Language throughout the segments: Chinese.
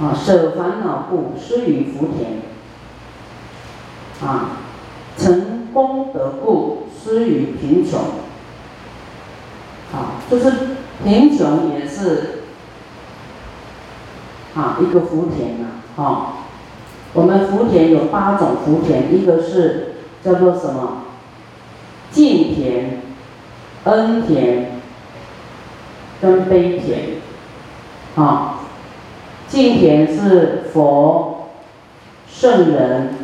啊，舍烦恼故，施于福田。啊，成功德故，施于贫穷。啊，就是贫穷也是啊一个福田呐，啊，我们福田有八种福田，一个是叫做什么？敬田、恩田跟悲田，啊，敬田是佛、圣人，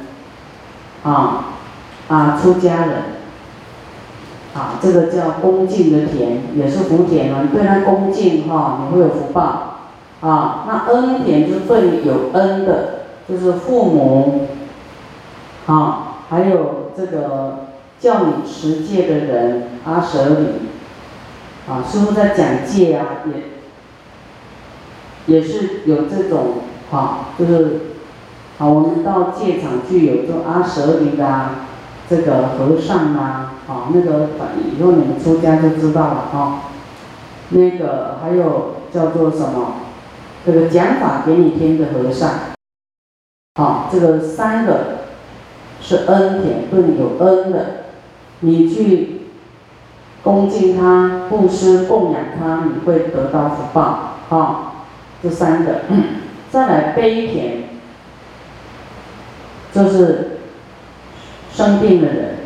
啊啊出家人，啊这个叫恭敬的田，也是福田啊，你对他恭敬哈，你会有福报，啊那恩田就是对你有恩的，就是父母，啊还有这个。叫你持戒的人，阿舍里，啊，师傅在讲戒啊，也也是有这种，好，就是，啊，我们到戒场去有做阿舍里的啊这个和尚啊，啊，那个以后你们出家就知道了哈，那个还有叫做什么，这个讲法给你听的和尚，啊，这个三个是恩典，对你有恩的。你去恭敬他、布施供养他，你会得到福报。啊，这三个，再来悲田，就是生病的人，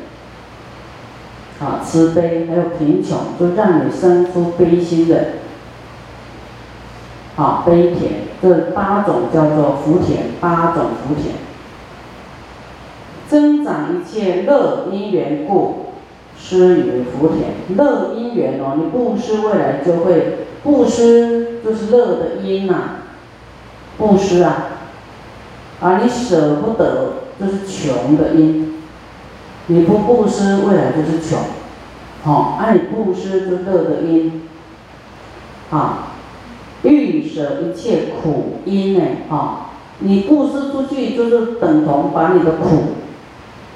啊，慈悲还有贫穷，就让你生出悲心的，啊，悲田，这八种叫做福田，八种福田，增长一切乐因缘故。施与福田，乐因缘哦，你布施未来就会布施，就是乐的因呐。布施啊，啊你舍不得，就是穷的因。你不布施，未来就是穷。好，啊你布施就乐的因。啊，欲舍一切苦因呢？啊，你布施出去就是等同把你的苦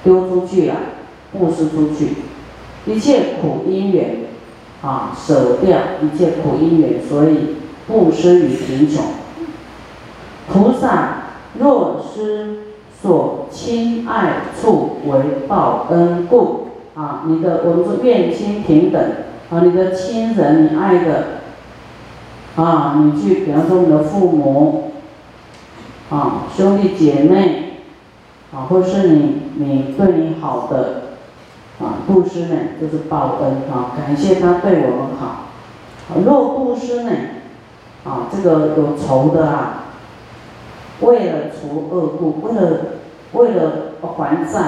丢出去了，布施出去。一切苦因缘，啊，舍掉一切苦因缘，所以布施于贫穷。菩萨若施所亲爱处为报恩故，啊，你的我们说愿亲平等，啊，你的亲人你爱的，啊，你去比方说你的父母，啊，兄弟姐妹，啊，或是你你对你好的。啊，布施呢就是报恩啊，感谢他对我们好。若布施呢，啊，这个有仇的啊，为了除恶故，为了为了还债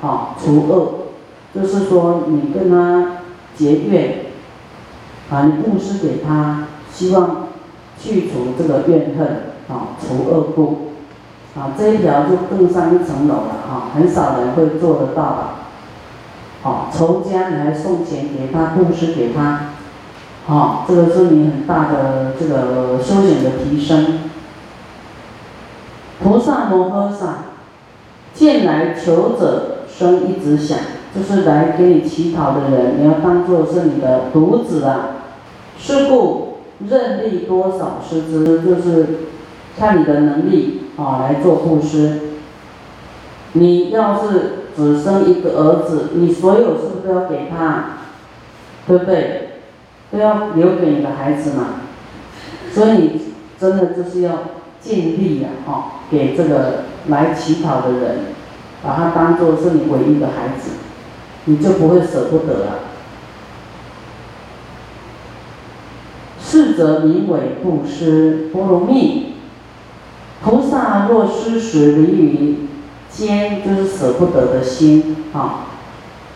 啊，除恶，就是说你跟他结怨，啊，你布施给他，希望去除这个怨恨啊，除恶故，啊，这一条就更上一层楼了啊，很少人会做得到的。好，仇家你还送钱给他，布施给他，好，这个是你很大的这个修行的提升。菩萨摩诃萨见来求者生一直想，就是来给你乞讨的人，你要当做是你的独子啊。是故任力多少施之，就是看你的能力啊来做布施。你要是。只生一个儿子，你所有是不是都要给他？对不对？都要留给你的孩子嘛。所以你真的就是要尽力呀，哈，给这个来乞讨的人，把他当做是你唯一的孩子，你就不会舍不得了。是则名为布施波罗蜜。菩萨若施时离于。坚就是舍不得的心啊，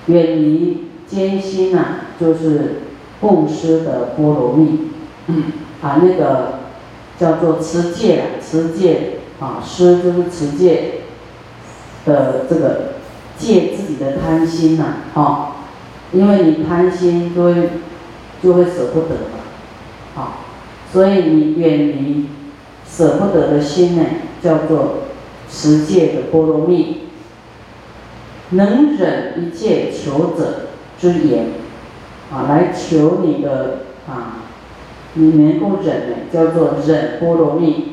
远离艰辛呐，就是布施的波罗蜜，啊那个叫做持戒啊，持戒啊，施就是持戒的这个戒自己的贪心呐，啊，因为你贪心就会就会舍不得嘛，啊，所以你远离舍不得的心呢，叫做。持戒的波罗蜜，能忍一切求者之言，啊，来求你的啊，你能够忍的，叫做忍波罗蜜，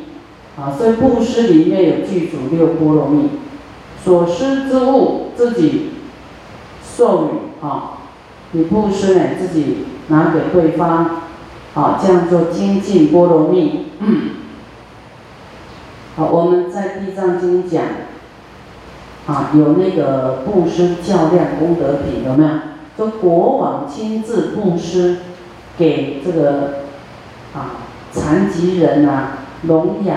啊，所以布施里面有具足六波罗蜜，所施之物自己授予啊，你布施呢自己拿给对方，啊，这样做精进波罗蜜。我们在地藏经讲，啊，有那个布施较量功德品，有没有？说国王亲自布施给这个啊残疾人呐、聋哑、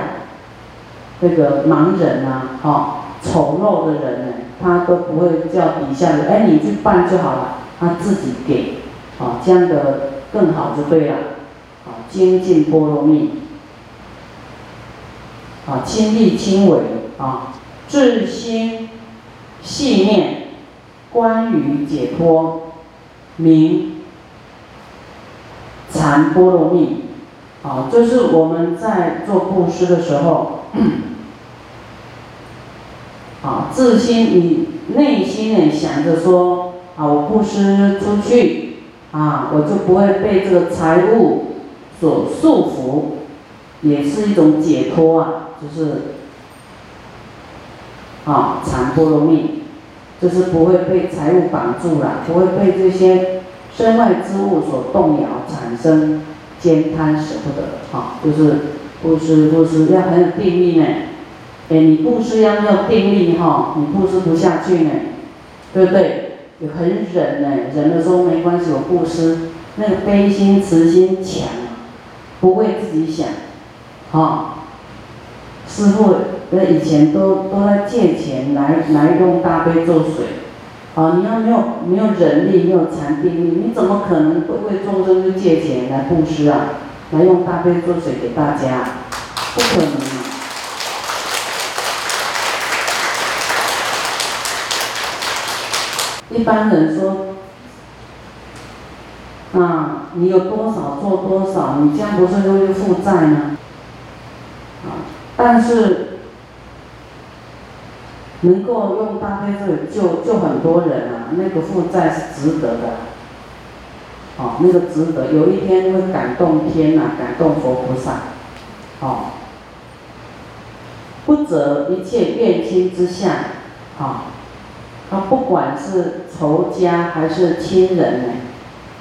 那个盲人呐、哈丑陋的人呢，他都不会叫底下的，哎，你去办就好了，他自己给，啊，这样的更好就对了，啊，精进波罗蜜。啊，亲力亲为啊，至心细念，关于解脱，明禅波罗蜜，啊，就是我们在做布施的时候，啊，自心你内心呢想着说，啊，我布施出去，啊，我就不会被这个财物所束缚，也是一种解脱啊。就是啊，禅波罗蜜，就是不会被财物绑住了，不会被这些身外之物所动摇，产生兼贪舍不得。啊，就是布施布施要很有定力呢。哎，你布施要没有定力哈，你布施不下去呢，对不对？有很忍呢，忍的时候没关系，我布施，那个悲心慈心强，不为自己想，好。师傅，那以前都都在借钱来来用大悲咒水，啊，你要没有没有人力，没有禅定力，你怎么可能会为众生去借钱来布施啊？来用大悲咒水给大家，不可能！一般人说，啊，你有多少做多少，你这样不是容易负债吗？但是能够用大悲咒救救很多人啊，那个负债是值得的，哦，那个值得，有一天会感动天呐，感动佛菩萨，哦，不择一切怨亲之相，啊，他不管是仇家还是亲人呢，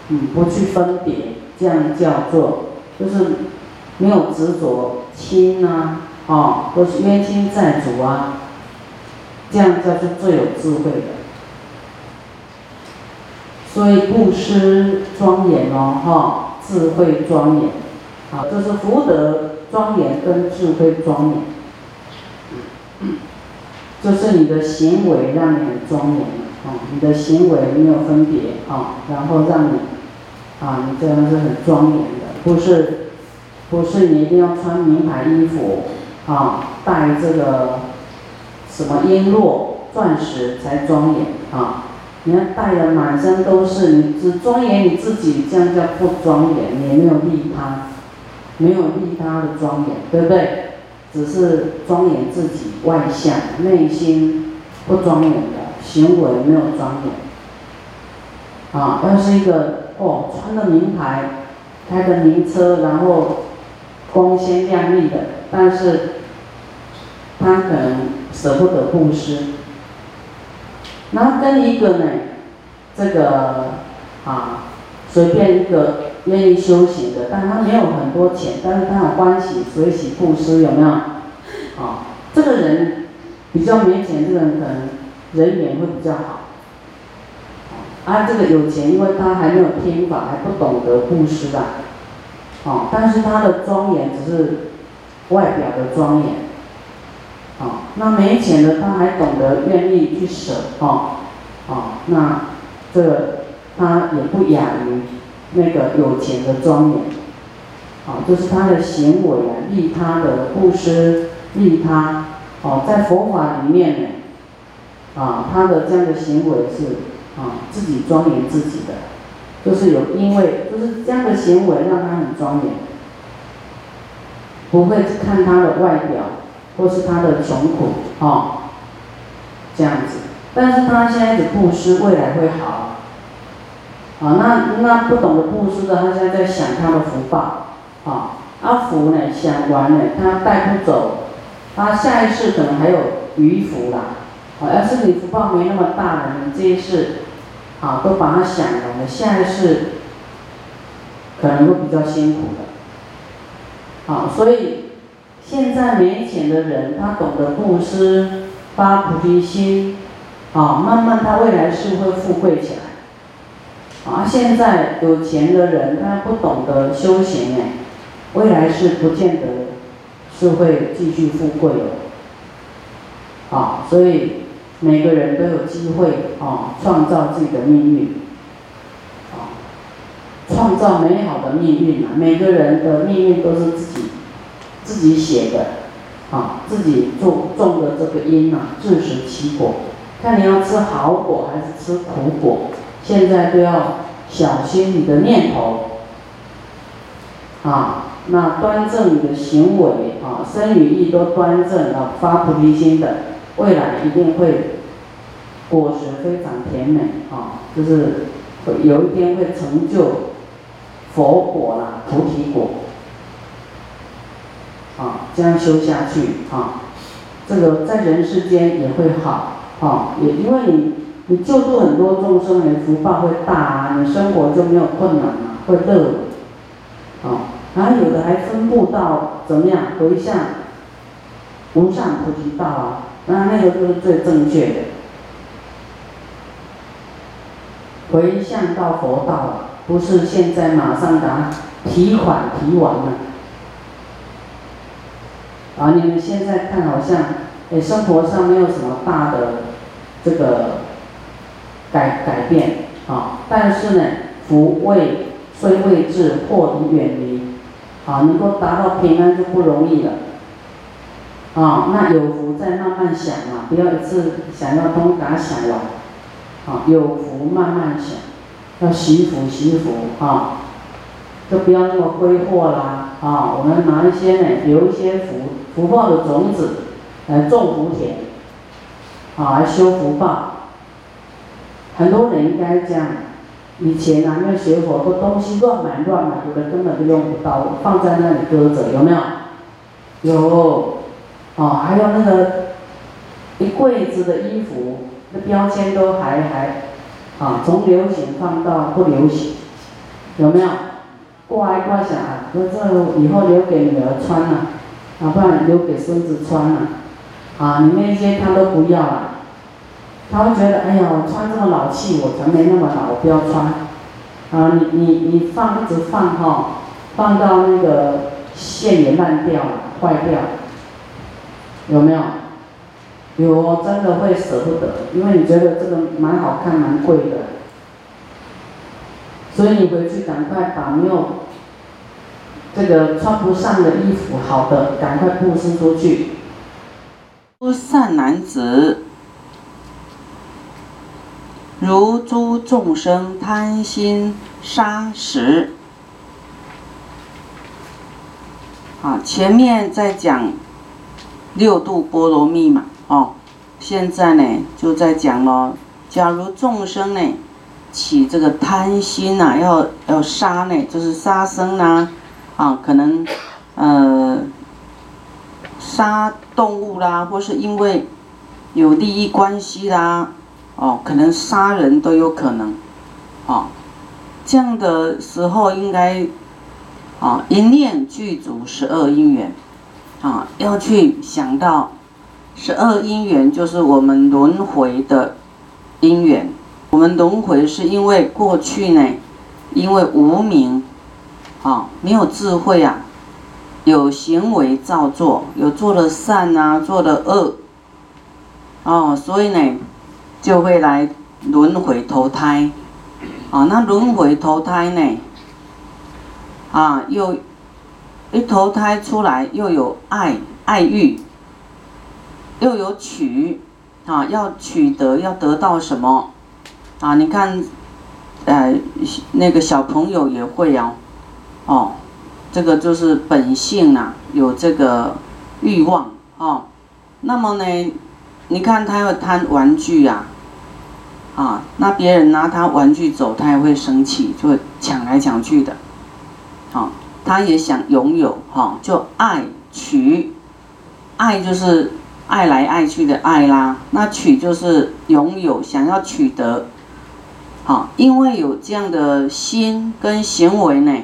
嗯，不去分别，这样叫做就是没有执着亲啊。哦，都是冤亲债主啊，这样叫做最有智慧的。所以布施庄严哦，哈，智慧庄严，好，这是福德庄严跟智慧庄严，就是你的行为让你很庄严哦，你的行为没有分别啊，然后让你啊，你这样是很庄严的，不是，不是你一定要穿名牌衣服。啊，戴这个什么璎珞、钻石才庄严啊！你要戴的满身都是，你只庄严你自己，这样叫不庄严，也没有利他，没有利他的庄严，对不对？只是庄严自己外向，内心不庄严的行为没有庄严。啊，要是一个哦，穿的名牌，开的名车，然后光鲜亮丽的。但是，他可能舍不得布施。然后跟一个呢，这个啊，随便一个愿意修行的，但他没有很多钱，但是他有关系，随喜布施，有没有？啊，这个人比较没钱，这个人可能人缘会比较好。啊，这个有钱，因为他还没有听法，还不懂得布施啊。哦，但是他的庄严只是。外表的庄严，啊，那没钱的他还懂得愿意去舍，哦，啊，那这他也不亚于那个有钱的庄严，啊，就是他的行为啊，利他的布施，利他，哦，在佛法里面呢，啊，他的这样的行为是啊，自己庄严自己的，就是有因为就是这样的行为让他很庄严。不会看他的外表，或是他的穷苦，哦，这样子。但是他现在的布施，未来会好。啊，那那不懂得布施的，他现在在想他的福报，啊，阿福呢想完了，他带不走他下一世可能还有余福啦。哦，要是你福报没那么大的，你这一世，啊，都把它想完了，下一世可能会比较辛苦的。啊，所以现在没钱的人，他懂得布施，发菩提心，啊，慢慢他未来是会富贵起来。啊，现在有钱的人，他不懂得修行哎，未来是不见得是会继续富贵的。啊，所以每个人都有机会啊，创造自己的命运，啊，创造美好的命运啊！每个人的命运都是自己自己写的，啊，自己种种的这个因啊，自食其果。看你要吃好果还是吃苦果。现在都要小心你的念头，啊，那端正你的行为啊，身语意都端正啊，发菩提心的，未来一定会果实非常甜美啊，就是有一天会成就佛果啦，菩提果，啊，这样修下去啊，这个在人世间也会好啊，也因为你。你救助很多众生，你的福报会大啊，你生活就没有困难啊，会乐，啊，然后有的还分布到怎么样回向无上菩提道啊，那那个就是最正确的，回向到佛道，不是现在马上给他提款提完了，啊，你们现在看好像，哎，生活上没有什么大的这个。改改变啊，但是呢，福未虽未至，祸已远离，啊，能够达到平安就不容易了，啊，那有福再慢慢想嘛，不要一次想要通达想完，啊，有福慢慢想，要惜福惜福啊，就不要那么挥霍啦，啊，我们拿一些呢，留一些福福报的种子来种福田，啊，来修福报。很多人应该这样，以前啊，那学佛都东西乱买乱买，有的根本就用不到，放在那里搁着，有没有？有，哦，还有那个一柜子的衣服，那标签都还还，啊，从流行放到不流行，有没有？挂一挂想啊，说这以后留给女儿穿了，啊，不然留给孙子穿了，啊，你那些他都不要了。他会觉得，哎呀，我穿这么老气，我才没那么老，我不要穿。啊，你你你放一直放哈，放到那个线也烂掉了，坏掉，有没有？有，真的会舍不得，因为你觉得这个蛮好看、蛮贵的，所以你回去赶快把没有这个穿不上的衣服，好的，赶快布施出去。善男子。如诸众生贪心杀食，啊，前面在讲六度波罗蜜嘛，哦，现在呢就在讲咯。假如众生呢起这个贪心呐，要要杀呢，就是杀生啦，啊，啊可能呃杀动物啦，或是因为有利益关系啦。哦，可能杀人都有可能，哦，这样的时候应该，啊，一念具足十二因缘，啊，要去想到十二因缘就是我们轮回的因缘。我们轮回是因为过去呢，因为无明，啊，没有智慧啊，有行为造作，有做了善啊，做了恶，哦，所以呢。就会来轮回投胎，啊，那轮回投胎呢？啊，又一投胎出来，又有爱爱欲，又有取，啊，要取得要得到什么？啊，你看，呃，那个小朋友也会哦，哦，这个就是本性呐，有这个欲望哦。那么呢，你看他要贪玩具呀。啊，那别人拿他玩具走，他也会生气，就会抢来抢去的。好，他也想拥有，哈，就爱取，爱就是爱来爱去的爱啦，那取就是拥有，想要取得，好，因为有这样的心跟行为呢，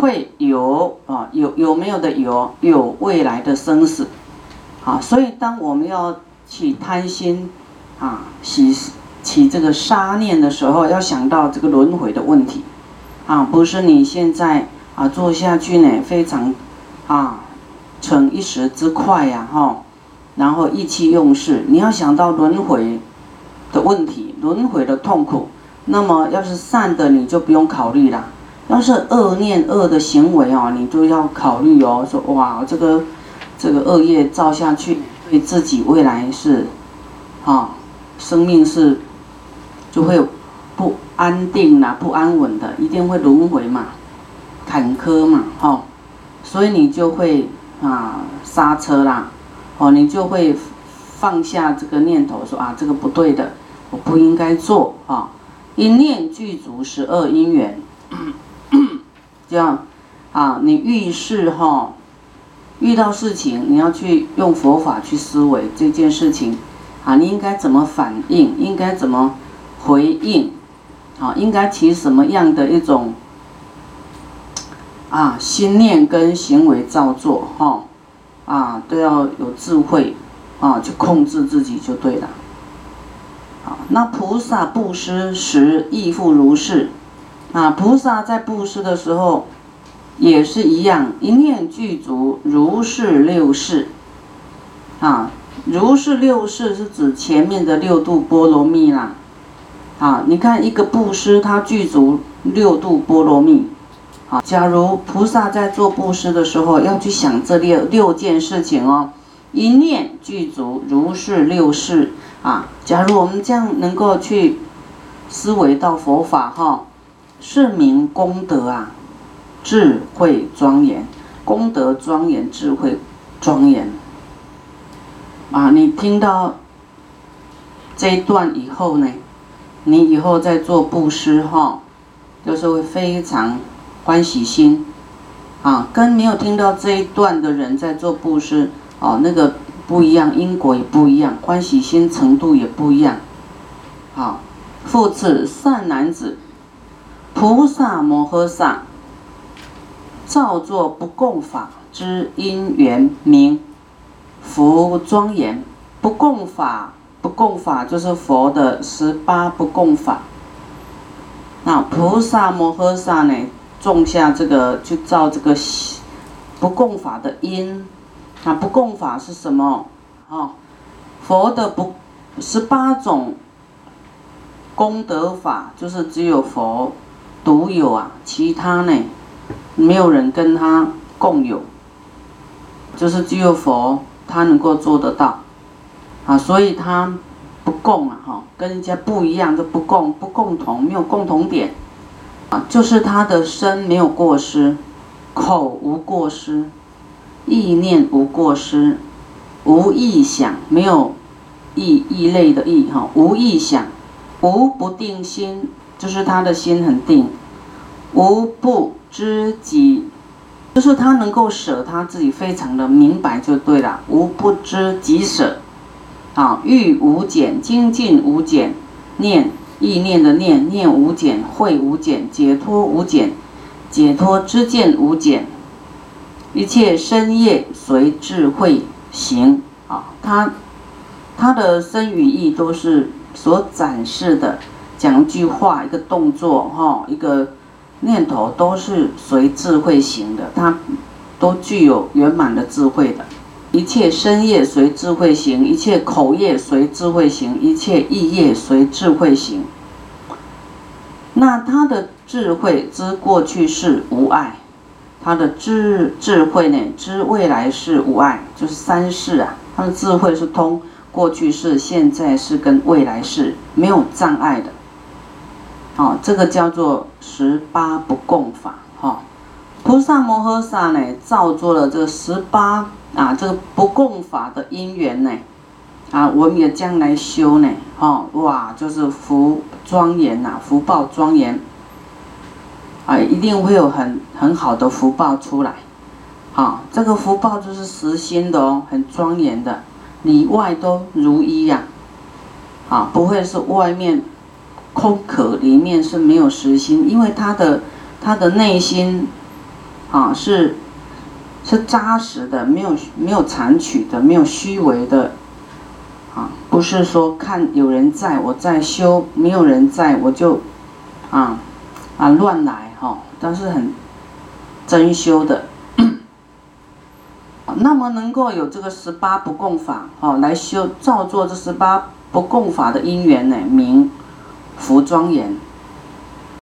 会有啊有有没有的有有未来的生死，啊，所以当我们要起贪心啊起起这个杀念的时候，要想到这个轮回的问题，啊，不是你现在啊做下去呢非常啊。逞一时之快呀，哈，然后意气用事。你要想到轮回的问题，轮回的痛苦。那么，要是善的，你就不用考虑了；要是恶念、恶的行为哦，你就要考虑哦。说哇，这个这个恶业造下去，对自己未来是，啊，生命是就会不安定啦，不安稳的，一定会轮回嘛，坎坷嘛，哈，所以你就会。啊，刹车啦，哦，你就会放下这个念头，说啊，这个不对的，我不应该做啊。一念具足十二因缘，这样啊，你遇事哈，遇到事情，你要去用佛法去思维这件事情啊，你应该怎么反应，应该怎么回应，啊，应该起什么样的一种。啊，心念跟行为造作，哈，啊，都要有智慧，啊，去控制自己就对了。好，那菩萨布施时亦复如是，啊，菩萨在布施的时候也是一样，一念具足如是六事，啊，如是六事是指前面的六度波罗蜜啦，啊，你看一个布施，它具足六度波罗蜜。好，假如菩萨在做布施的时候，要去想这六六件事情哦，一念具足如是六事啊。假如我们这样能够去思维到佛法哈，是名功德啊，智慧庄严，功德庄严，智慧庄严啊。你听到这一段以后呢，你以后在做布施哈，就是会非常。欢喜心，啊，跟没有听到这一段的人在做布施，哦，那个不一样，因果也不一样，欢喜心程度也不一样。好，复次善男子，菩萨摩诃萨，造作不共法之因缘名，福庄严。不共法，不共法就是佛的十八不共法。那菩萨摩诃萨呢？种下这个，就造这个不共法的因，啊，不共法是什么？哦，佛的不十八种功德法，就是只有佛独有啊，其他呢没有人跟他共有，就是只有佛他能够做得到，啊，所以他不共啊，哈，跟人家不一样，就不共不共同，没有共同点。啊，就是他的身没有过失，口无过失，意念无过失，无意想，没有意异类的意哈，无意想，无不定心，就是他的心很定，无不知己，就是他能够舍他自己非常的明白就对了，无不知己舍，啊，欲无减，精进无减，念。意念的念念无减，慧无减，解脱无减，解脱之见无减，一切深业随智慧行啊！他他的身语意都是所展示的，讲一句话，一个动作，哈，一个念头都是随智慧行的，他都具有圆满的智慧的。一切身业随智慧行，一切口业随智慧行，一切意业随智慧行。那他的智慧知过去是无碍，他的智智慧呢知未来是无碍，就是三世啊。他的智慧是通过去式、现在是跟未来是没有障碍的。哦，这个叫做十八不共法。哈，菩萨摩诃萨呢造作了这十八啊这个不共法的因缘呢。啊，我们也将来修呢，哦，哇，就是福庄严呐，福报庄严，啊，一定会有很很好的福报出来，啊，这个福报就是实心的哦，很庄严的，里外都如一呀，啊，不会是外面空壳，里面是没有实心，因为他的他的内心啊是是扎实的，没有没有残取的，没有虚伪的，啊，不是说看有人在我在修，没有人在我就啊啊乱来哈，但是很真修的。那么能够有这个十八不共法，哦，来修造作这十八不共法的因缘呢，名服装人